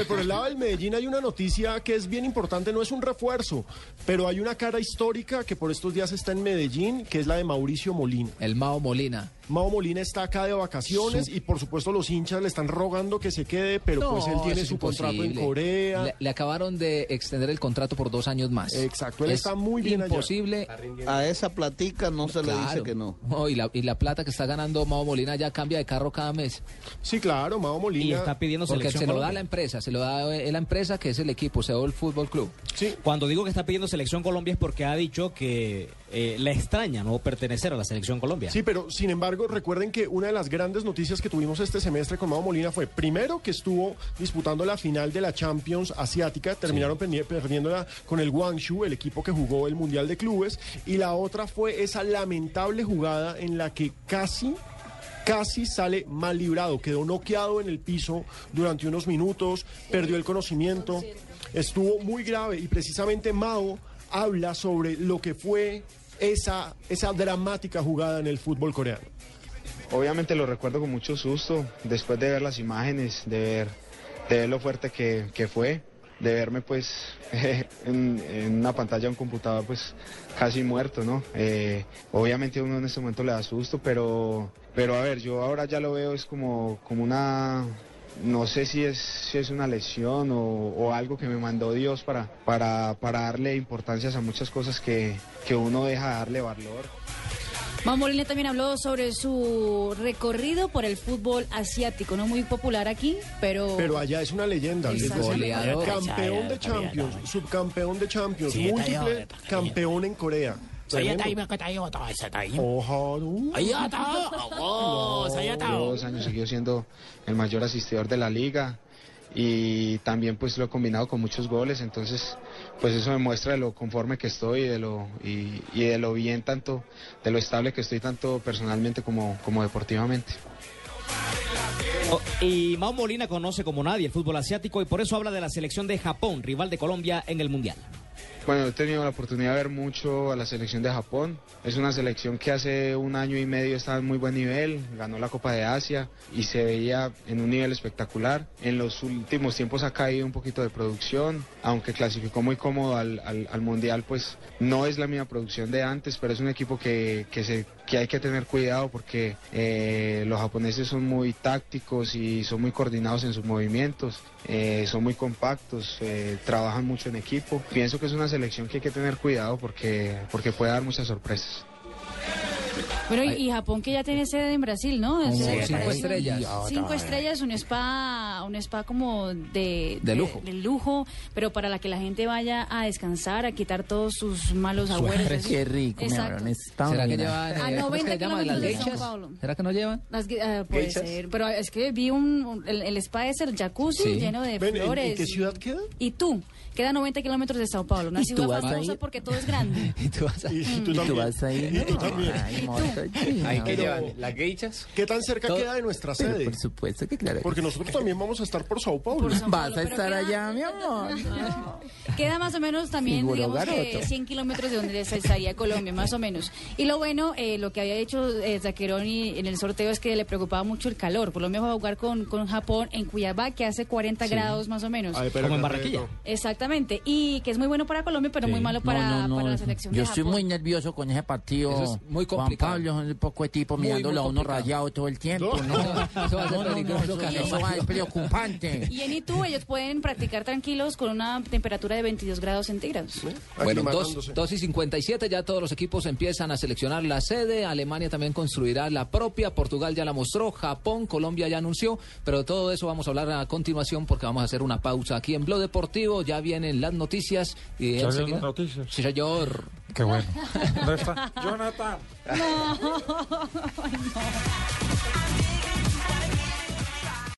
Hombre, por el lado del Medellín hay una noticia que es bien importante, no es un refuerzo, pero hay una cara histórica que por estos días está en Medellín, que es la de Mauricio Molina. El Mao Molina. Mao Molina está acá de vacaciones y por supuesto los hinchas le están rogando que se quede, pero pues él No, tiene su contrato en. Corea. Le, le acabaron de extender el contrato por dos años más. Exacto, él Es está muy bien allá. imposible. A esa platica no se le dice que no. y, la, y la plata que está ganando Mao Molina ya cambia de carro cada mes. Sí, claro, Mao Y Molina. está pidiendo Porque se lo da la empresa, se lo da eh, la empresa que es el equipo, Seúl Fútbol Club. Sí, Cuando digo que está pidiendo selección Colombia es porque ha dicho que eh, le extraña no pertenecer a la selección Colombia. Sí, pero sin embargo, recuerden que una de las grandes noticias que tuvimos este semestre con Mao Molina fue, primero, que estuvo disputando la final de la Champions Asiática, terminaron perdi- perdiéndola con el Guangzhou, el equipo que jugó el Mundial de Clubes, y la otra fue esa lamentable jugada en la que casi casi sale mal librado, quedó noqueado en el piso durante unos minutos, perdió el conocimiento, estuvo muy grave y precisamente Mao habla sobre lo que fue esa, esa dramática jugada en el fútbol coreano. Obviamente lo recuerdo con mucho susto, después de ver las imágenes, de ver, de ver lo fuerte que, que fue, de verme pues en, una pantalla un computador pues casi muerto, ¿no? Eh, obviamente uno en este momento le da susto, pero, pero a ver, yo ahora ya lo veo es como, como una, no sé si es, si es una lesión o, o algo que me mandó Dios para, para, para darle importancias a muchas cosas que, que uno deja de darle valor. Molina también habló sobre su recorrido por el fútbol asiático, no muy popular aquí, pero... Pero allá es una leyenda. El es goleador. campeón de Champions, subcampeón de Champions, múltiple campeón en Corea. Dos años seguido siendo el mayor asistidor de la liga y también pues lo he combinado con muchos goles, entonces pues eso me muestra de lo conforme que estoy y de lo, y, de lo bien tanto, de lo estable que estoy tanto personalmente como, como deportivamente. Oh, y Mao Molina conoce como nadie el fútbol asiático y por eso habla de la selección de Japón, rival de Colombia en el Mundial. Bueno, he tenido la oportunidad de ver mucho a la selección de Japón. Es una selección que hace un año y medio estaba en muy buen nivel, ganó la Copa de Asia y se veía en un nivel espectacular. En los últimos tiempos ha caído un poquito de producción, aunque clasificó muy cómodo al, al- al Mundial, pues no es la misma producción de antes, pero es un equipo que, que, se, que hay que tener cuidado porque eh, los japoneses son muy tácticos y son muy coordinados en sus movimientos, eh, son muy compactos, eh, trabajan mucho en equipo. Pienso que es una selección que hay que tener cuidado porque, porque puede dar muchas sorpresas. Bueno, y, y Japón que ya tiene sede en Brasil, ¿no? Es sede cinco para- estrellas. Cinco estrellas, un spa, un spa como de, De lujo. de lujo, pero para la que la gente vaya a descansar, a quitar todos sus malos agüeros. Qué rico, mi Exacto. amor. Está ¿Será que llevan, A eh, ¿cómo es que 90 se llama? las kilómetros de Sao? Paulo. ¿Será que no llevan? Las ah, puede ser, pero es que vi un, un- el, el spa es el jacuzzi Sí. lleno de Ven, ¿en- flores. ¿en qué ciudad queda? Y tú, queda a 90 kilómetros de Sao Paulo, una ¿Y ciudad tú vas a famosa porque todo es grande. Y tú vas a- Y, y tú ¿Y también. tú a? Y tú también. Ay, amor, estoy Ahí que llevan las geichas. ¿Qué tan cerca Todo- queda de nuestra sede? por supuesto que claro. Porque nosotros también vamos a estar por Sao Paulo. Por Sao Vas a estar queda- allá, mi amor. Queda más o menos también, digamos que garoto. 100 kilómetros de donde se estaría Colombia, más o menos. Y lo bueno, eh, lo que había hecho eh, Zaccheroni en el sorteo es que le preocupaba mucho el calor. Colombia va a jugar con, con Japón en Cuiabá, que hace 40 grados más o menos. Ay, pero Como en Barranquilla. Exactamente. Y que es muy bueno para Colombia, pero muy malo para, no, no, no. para la selección Yo de estoy muy nervioso con ese partido. Eso es muy Juan complicado. Un poco de tipo mirándolo a uno rayado todo el tiempo, No. ¿no? Eso va a ser No, no, no, peligroso, eso, Carlos. eso va, es preocupante. Y en Itu ellos pueden practicar tranquilos con una temperatura de 22 grados centígrados. Bueno, Aclimatándose. 2, 2 y 57, ya todos los equipos empiezan a seleccionar la sede. Alemania también construirá la propia. Portugal ya la mostró. Japón, Colombia ya anunció. Pero de todo eso vamos a hablar a continuación porque vamos a hacer una pausa aquí en Blog Deportivo. Ya vienen las noticias. Y ¿Ya vienen enseguida- las noticias? Sí, señor. Qué bueno. ¿Dónde está? Jonathan. No, ay, no.